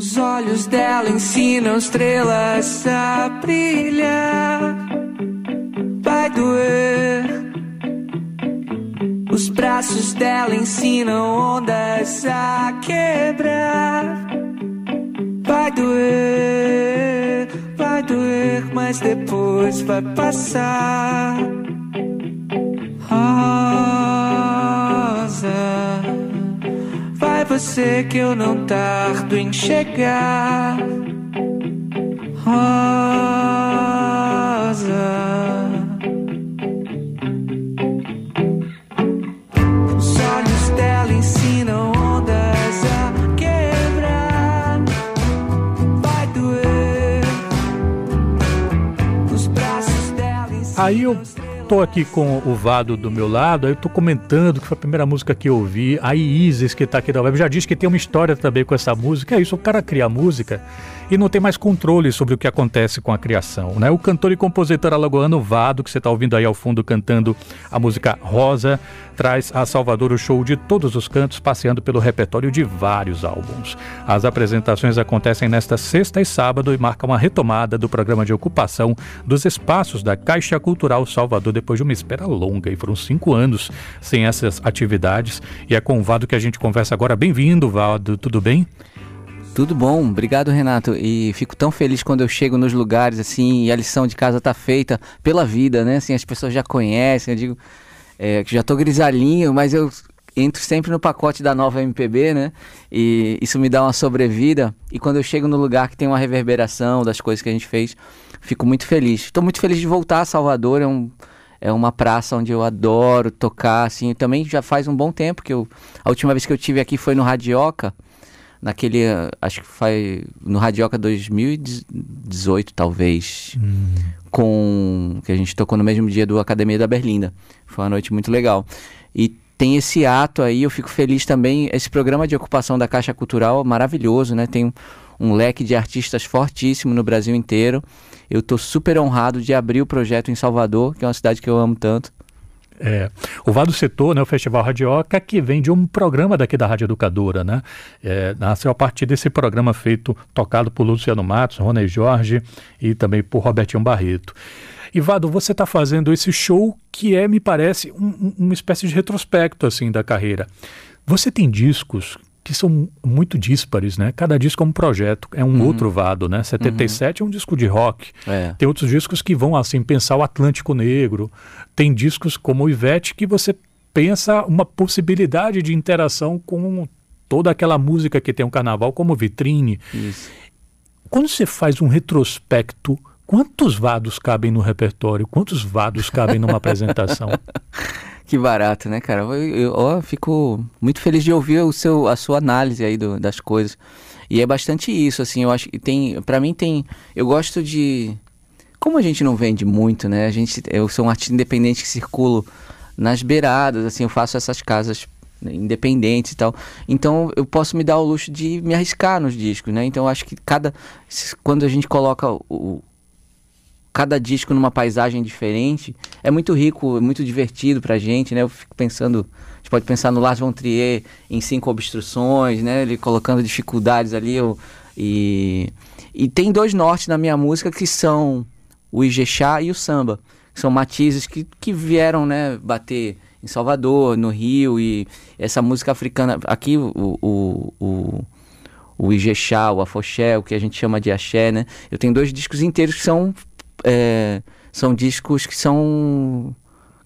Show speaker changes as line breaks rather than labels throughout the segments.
Os olhos dela ensinam estrelas a brilhar. Vai doer. Os braços dela ensinam ondas a quebrar. Vai doer, vai doer, mas depois vai passar. Você que eu não tardo em chegar. Rosa. Os olhos dela ensinam ondas a quebrar. Vai doer. Os braços dela ensinam
Aí eu tô aqui com o Vado do meu lado, aí eu tô comentando que foi a primeira música que eu ouvi. A Isis, que tá aqui da web, já disse que tem uma história também com essa música. É isso, o cara cria música e não tem mais controle sobre o que acontece com a criação, né? O cantor e compositor alagoano Vado, que você tá ouvindo aí ao fundo cantando a música Rosa, traz a Salvador o show de todos os cantos, passeando pelo repertório de vários álbuns. As apresentações acontecem nesta sexta e sábado e marcam uma retomada do programa de ocupação dos espaços da Caixa Cultural Salvador depois de uma espera longa, e foram cinco anos sem essas atividades. E é com o Vado que a gente conversa agora. Bem-vindo, Vado, tudo bem?
Tudo bom, obrigado Renato. E fico tão feliz quando eu chego nos lugares assim e a lição de casa tá feita pela vida, né? Assim, as pessoas já conhecem, eu digo é, que já tô grisalhinho, mas eu entro sempre no pacote da nova MPB, né? E isso me dá uma sobrevida. E quando eu chego no lugar que tem uma reverberação das coisas que a gente fez, fico muito feliz. Estou muito feliz de voltar a Salvador, é um é uma praça onde eu adoro tocar, assim. Também já faz um bom tempo que eu a última vez que eu tive aqui foi no Radioca naquele, acho que foi no Radioca 2018, talvez,
Hum.
com que a gente tocou no mesmo dia do Academia da Berlinda. Foi uma noite muito legal. E tem esse ato aí, eu fico feliz também, esse programa de ocupação da Caixa Cultural maravilhoso, né? Tem um, um leque de artistas fortíssimo no Brasil inteiro. Eu tô super honrado de abrir o projeto em Salvador, que é uma cidade que eu amo tanto.
É, o Vado Setor, né, o Festival Radioca, que vem de um programa daqui da Rádio Educadora, né? É, nasceu a partir desse programa feito, tocado por Luciano Matos, Rony Jorge e também por Robertinho Barreto. E Vado, você está fazendo esse show que é, me parece, um- um- uma espécie de retrospecto assim da carreira. Você tem discos que são muito díspares, né? Cada disco é um projeto, é um outro Vado, né? 77 é um disco de rock.
É.
Tem outros discos que vão assim pensar o Atlântico Negro. Tem discos como o Ivete que você pensa uma possibilidade de interação com toda aquela música que tem um carnaval como vitrine.
Isso.
Quando você faz um retrospecto, quantos vados cabem no repertório? Quantos vados cabem numa apresentação?
Que barato, né, cara? Eu, eu ó, fico muito feliz de ouvir o seu, a sua análise aí do- das coisas. E é bastante isso, assim, eu acho que tem, para mim tem, eu gosto de como a gente não vende muito, né? A gente, eu sou um artista independente que circulo nas beiradas, assim, eu faço essas casas independentes e tal. Então eu posso me dar o luxo de me arriscar nos discos, né? Então eu acho que cada quando a gente coloca o, cada disco numa paisagem diferente, é muito rico, é muito divertido pra gente, né? Eu fico pensando, a gente pode pensar no Lars von Trier em cinco obstruções, né? Ele colocando dificuldades ali, eu, e, e tem dois nortes na minha música que são o Ijexá e o samba, que são matizes que, que vieram, né, bater em Salvador, no Rio, e essa música africana, aqui o, o, o o Ijexá, o Afoxé, o que a gente chama de axé, né? Eu tenho dois discos inteiros que são é, são discos que são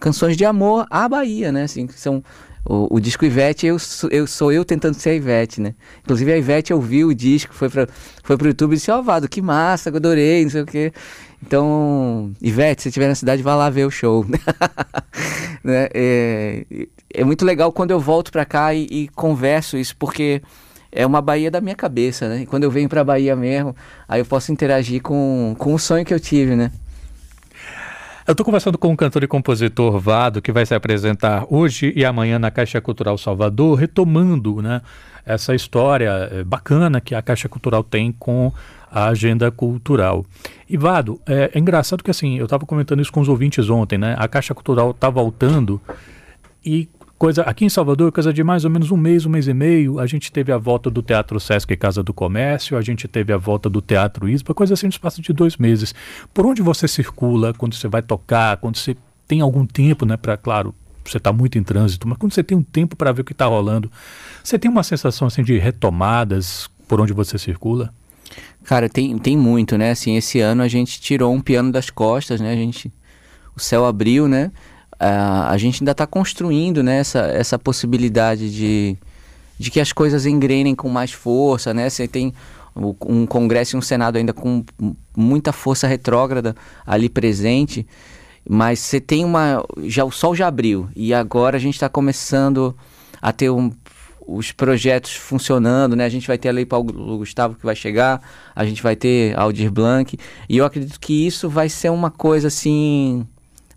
canções de amor à Bahia, né? Assim, são o, o disco Ivete, eu, sou- eu sou eu tentando ser a Ivete, né? Inclusive a Ivete ouviu o disco, foi para foi pro YouTube e disse, ó, Vado, que massa, adorei, não sei o quê. Então, Ivete, se estiver na cidade, vá lá ver o show. né? é, é muito legal quando eu volto pra cá e, e converso isso, porque é uma Bahia da minha cabeça, né? E quando eu venho pra Bahia mesmo, aí eu posso interagir com, com o sonho que eu tive, né?
Eu estou conversando com o cantor e compositor Vado, que vai se apresentar hoje e amanhã na Caixa Cultural Salvador, retomando né, essa história eh, bacana que a Caixa Cultural tem com a agenda cultural. E Vado, é, é engraçado que assim, eu estava comentando isso com os ouvintes ontem, né? A Caixa Cultural está voltando e coisa aqui em Salvador, coisa de mais ou menos um mês, um mês e meio, a gente teve a volta do Teatro Sesc Casa do Comércio, a gente teve a volta do Teatro Isba, coisa assim no espaço de dois meses. Por onde você circula, quando você vai tocar, quando você tem algum tempo, né, para, claro, você está muito em trânsito, mas quando você tem um tempo para ver o que está rolando, você tem uma sensação assim de retomadas por onde você circula?
Cara, tem, tem muito, né? Assim, esse ano a gente tirou um piano das costas, né? A gente, o céu abriu, né? Uh, a gente ainda está construindo né, essa, essa possibilidade de, de que as coisas engrenem com mais força, né? Você tem um Congresso e um Senado ainda com muita força retrógrada ali presente, mas você tem uma... já O sol já abriu e agora a gente está começando a ter um, os projetos funcionando, né? A gente vai ter a Lei Paulo Gustavo que vai chegar, a gente vai ter Aldir Blanc, e eu acredito que isso vai ser uma coisa assim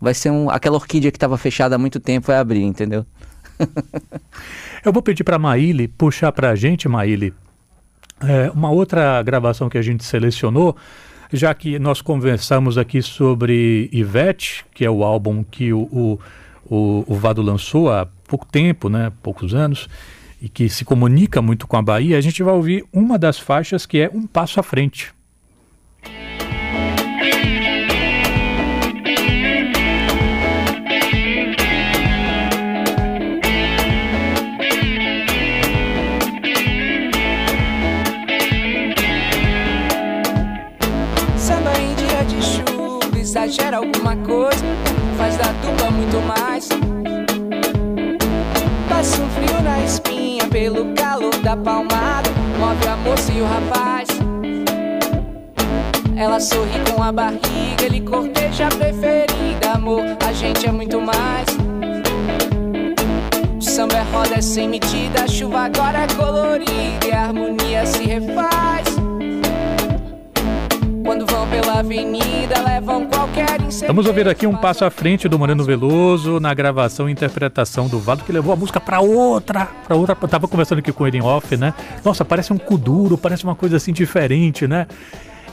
vai ser um, aquela orquídea que estava fechada há muito tempo vai abrir, entendeu?
Eu vou pedir para Maíli puxar para a gente, Maíli, é, uma outra gravação que a gente selecionou, já que nós conversamos aqui sobre Ivete, que é o álbum que o, o, o, o Vado lançou há pouco tempo, né, poucos anos, e que se comunica muito com a Bahia, a gente vai ouvir uma das faixas que é Um Passo à Frente.
Alguma coisa, faz da dupla muito mais. Passa um frio na espinha pelo calor da palmada, move a moça e o rapaz. Ela sorri com a barriga, ele corteja a preferida. Amor, a gente é muito mais. O samba é roda, é sem medida, a chuva agora é colorida e a harmonia se refaz. Pela avenida, levam qualquer
Estamos ouvindo aqui um passo à frente do Moreno Veloso na gravação e interpretação do Vado, que levou a música para outra, para outra. Tava conversando aqui com ele em off, né? Nossa, parece um kuduro, parece uma coisa assim diferente, né?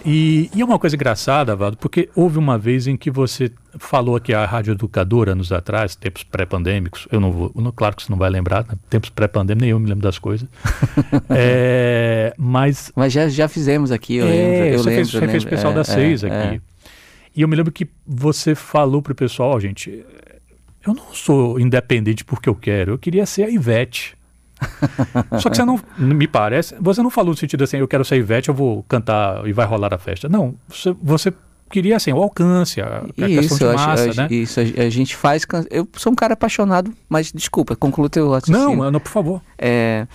E, e, é uma coisa engraçada, Valdo, porque houve uma vez em que você falou aqui a Rádio Educadora anos atrás, tempos pré-pandêmicos. Eu não vou, não, claro que você não vai lembrar, né? tempos pré-pandêmicos, nem eu me lembro das coisas. é, mas.
Mas já, já fizemos aqui, eu é, lembro. Eu
você
lembro,
fez, você fez especial é, da seis é, aqui. É. E eu me lembro que você falou pro pessoal, oh, gente, eu não sou independente porque eu quero, eu queria ser a Ivete. Só que você não, me parece, você não falou no sentido assim, eu quero ser Ivete, eu vou cantar e vai rolar a festa. Não, você, você queria assim, o alcance, a, a
isso,
de massa,
acho,
né?
Isso, a, gente faz, eu sou um cara apaixonado, mas desculpa, conclua teu
raciocínio. Não, não, por favor.
É,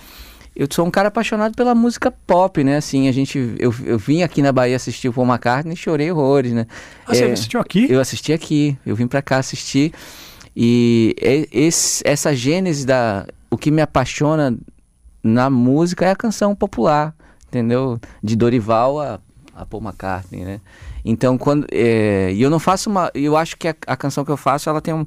eu sou um cara apaixonado pela música pop, né? Assim, a gente, eu, eu vim aqui na Bahia assistir o Paul McCartney e chorei horrores, né?
Ah, é, você assistiu aqui?
Eu assisti aqui, eu vim para cá assistir e esse, essa gênese da o que me apaixona na música é a canção popular, entendeu? De Dorival a, a Paul McCartney, né? Então, quando. É, e eu não faço uma. Eu acho que a, a, canção que eu faço, ela tem um.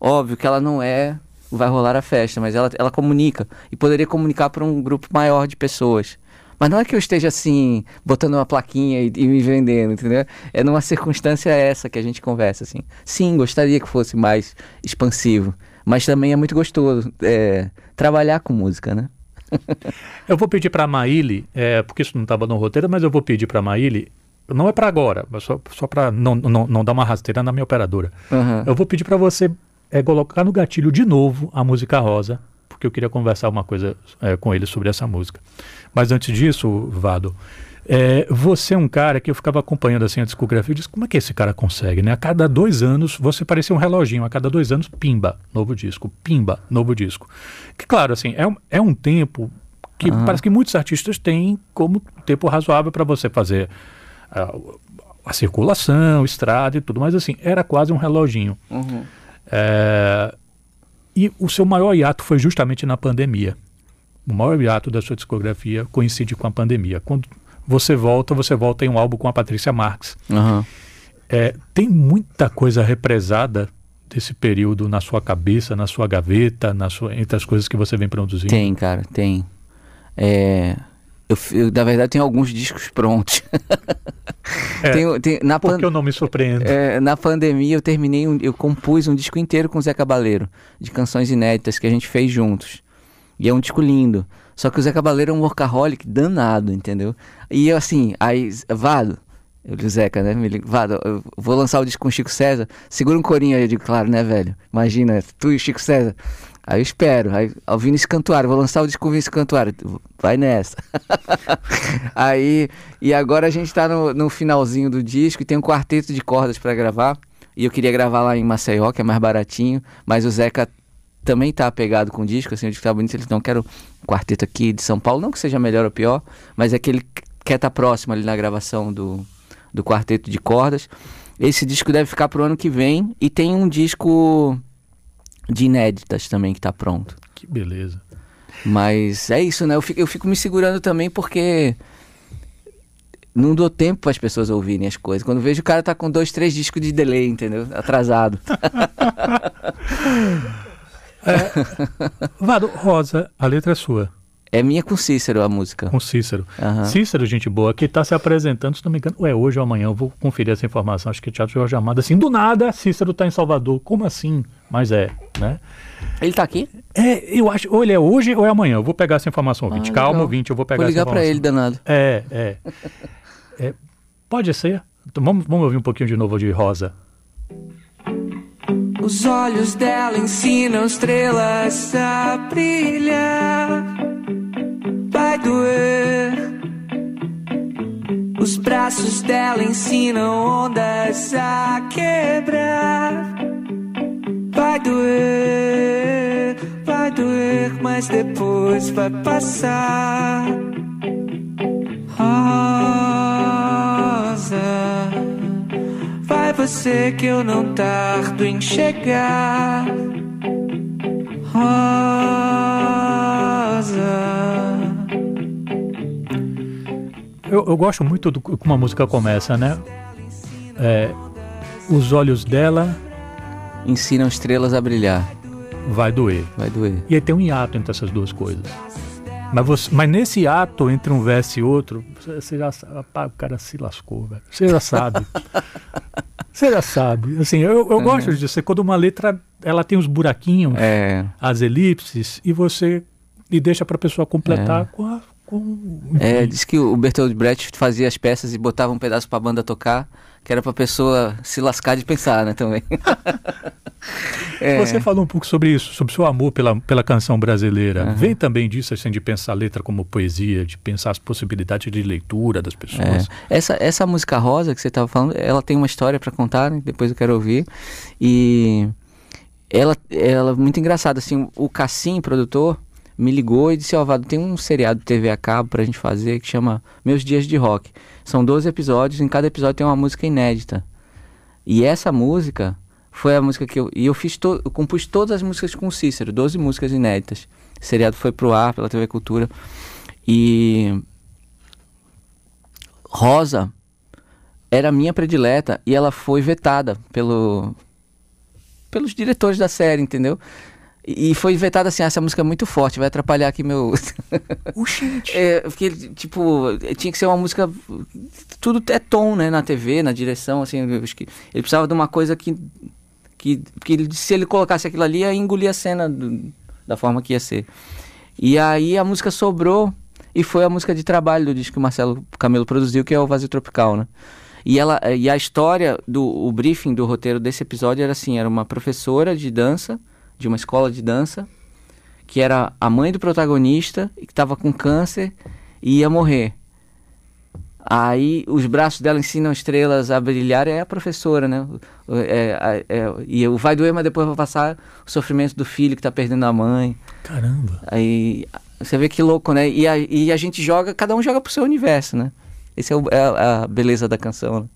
Óbvio que ela não é. Vai rolar a festa, mas ela, ela comunica. E poderia comunicar para um grupo maior de pessoas. Mas não é que eu esteja assim, botando uma plaquinha e, e, me vendendo, entendeu? É numa circunstância essa que a gente conversa, assim. Sim, gostaria que fosse mais expansivo. Mas também é muito gostoso é, trabalhar com música, né?
eu vou pedir para a Maíli, é, porque isso não estava no roteiro, mas eu vou pedir para a Maíli, não é para agora, mas só, só para não, não, não dar uma rasteira na minha operadora.
Uhum.
Eu vou pedir para você é, colocar no gatilho de novo a música Rosa, porque eu queria conversar uma coisa é, com ele sobre essa música. Mas antes disso, Vado, é, você é um cara que eu ficava acompanhando assim a discografia e disse, como é que esse cara consegue, né? A cada dois anos, você parecia um reloginho, a cada dois anos, pimba, novo disco, pimba, novo disco. Que claro, assim, é, é um tempo que uhum. parece que muitos artistas têm como tempo razoável para você fazer a, a, circulação, estrada e tudo, mas assim, era quase um reloginho.
Uhum.
É, e o seu maior hiato foi justamente na pandemia. O maior hiato da sua discografia coincide com a pandemia. Quando você volta, você volta em um álbum com a Patrícia Marques.
Uhum.
É, tem muita coisa represada desse período na sua cabeça, na sua gaveta, na sua, entre as coisas que você vem produzindo?
Tem, cara, tem. É, eu, eu, na verdade, tenho alguns discos prontos.
É,
Tem- tem- na,
Porque eu não me surpreendo.
é, na pandemia eu terminei, um- eu compus um disco inteiro com o Zé Cabaleiro, de canções inéditas que a gente fez juntos. E é um disco lindo. Só que o Zé Cabaleiro é um workaholic danado, entendeu? E eu assim, aí, Vado, eu o Zeca, né? Me Vado, eu vou lançar o disco com o Chico César, segura um corinho aí, eu digo, claro, né, velho? Imagina, tu e o Chico César. Aí eu espero, aí o Vinícius Cantuário, vou lançar o disco com o Vinícius Cantuário, vai nessa. aí, e agora a gente tá no, no finalzinho do disco e tem um quarteto de cordas pra gravar. E eu queria gravar lá em Maceió, que é mais baratinho, mas o Zeca também tá apegado com o disco, assim, o disco tá bonito, ele não quero um quarteto aqui de São Paulo, não que seja melhor ou pior, mas é que ele quer estar próximo ali na gravação do, do quarteto de cordas. Esse disco deve ficar pro ano que vem e tem um disco de inéditas também que tá pronto.
Que beleza.
Mas é isso, né? Eu fico, eu fico me segurando também porque não dou tempo para as pessoas ouvirem as coisas. Quando vejo o cara tá com dois, três discos de delay, entendeu? Atrasado.
Vado, Rosa, a letra é sua,
É minha com Cícero a música.
com Cícero.
Aham.
Cícero, gente boa, que está se apresentando, se não me engano, ou é hoje ou amanhã, eu vou conferir essa informação, acho que é Teatro Jorge Amado, assim, do nada, Cícero está em Salvador, como assim? Mas é, né?
Ele tá aqui?
É, eu acho, ou ele é hoje ou é amanhã, eu vou pegar essa informação, ouvinte,
Ah,
calma,
legal.
ouvinte, eu vou pegar
Vou ligar
informação.
ele, danado.
É, é. É, Pode ser? Então, vamos, vamos ouvir um pouquinho de novo de Rosa.
Os olhos dela ensinam estrelas a brilhar. Vai doer. Os braços dela ensinam ondas a quebrar. Vai doer, vai doer, mas depois vai passar. Você que eu não tardo em chegar. Rosa.
Eu, eu gosto muito do como a música começa, né? É, os olhos dela
Ensinam estrelas a brilhar.
vai doer.
Vai doer.
E aí tem um hiato entre essas duas coisas. Mas, você, mas nesse ato entre um verso e outro, você, já sabe, o cara se lascou, velho. Você já sabe. você já sabe. Assim, eu, eu gosto disso. é Quando uma letra ela tem os buraquinhos,
É.
as elipses, e você e deixa pra pessoa completar com a. Com,
É, diz que o Bertold Brecht fazia as peças e botava um pedaço pra banda tocar, que era pra pessoa se lascar de pensar, né, também. É.
Você falou um pouco sobre isso, sobre seu amor pela, pela canção brasileira.
Aham.
Vem também disso, assim, de pensar a letra como poesia, de pensar as possibilidades de leitura das pessoas.
É. Essa, essa música rosa que você estava falando, ela tem uma história para contar, né? depois eu quero ouvir. E ela, ela é muito engraçada, assim, o Cassim, produtor, me ligou e disse, ó, tem um seriado de TV a cabo pra gente fazer que chama Meus Dias de Rock. São 12 episódios, em cada episódio tem uma música inédita. E essa música foi a música que eu... E eu fiz, to, eu compus todas as músicas com o Cícero, 12 músicas inéditas. O seriado foi pro ar pela TV Cultura. E... Rosa era minha predileta e ela foi vetada pelo pelos diretores da série, entendeu? E foi vetada assim, ah, essa música é muito forte, vai atrapalhar aqui meu.
Oxente.
é, porque, tipo, tinha que ser uma música. Tudo é tom, né? Na TV, na direção, assim. acho que ele precisava de uma coisa que. que, que ele- se ele colocasse aquilo ali, ia engolir a cena do- da forma que ia ser. E aí a música sobrou e foi a música de trabalho do disco que o Marcelo Camelo produziu, que é o Vazio Tropical, né? E, ela, e a história, do o briefing do roteiro desse episódio era assim, era uma professora de dança, de uma escola de dança, que era a mãe do protagonista, e que estava com câncer e ia morrer. Aí os braços dela ensinam estrelas a brilhar, é a professora, né? É- é- é- e o vai doer, mas depois vai passar o sofrimento do filho que está perdendo a mãe.
Caramba.
Aí você vê que louco, né? E a, e a gente joga, cada um joga pro seu universo, né? Esse é, o- é a, a beleza da canção, né?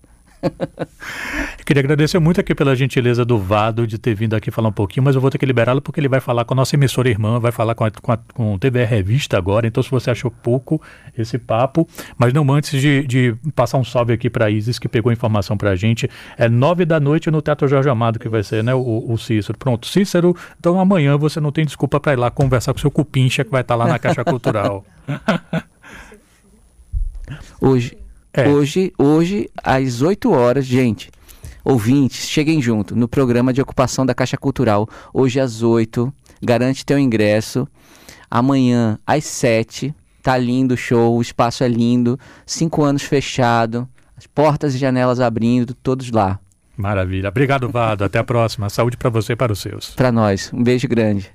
Queria agradecer muito aqui pela gentileza do Vado de ter vindo aqui falar um pouquinho, mas eu vou ter que liberá-lo porque ele vai falar com a nossa emissora irmã, vai falar com a, com a com o TVR Revista agora. Então, se você achou pouco esse papo, mas não antes de, de passar um salve aqui para Isis, que pegou informação para a gente. É nove da noite no Teatro Jorge Amado que vai ser, né? O, o Cícero. Pronto, Cícero. Então, amanhã você não tem desculpa para ir lá conversar com o seu cupincha que vai estar lá na Caixa Cultural.
Hoje. É. Hoje, hoje, às 8 horas, gente, ouvintes, cheguem junto no programa de ocupação da Caixa Cultural. Hoje às 8, garante teu ingresso. Amanhã às 7, tá lindo o show, o espaço é lindo, cinco anos fechado, as portas e janelas abrindo, todos lá.
Maravilha. Obrigado, Vado. Até a próxima. Saúde para você e para os seus.
Para nós. Um beijo grande.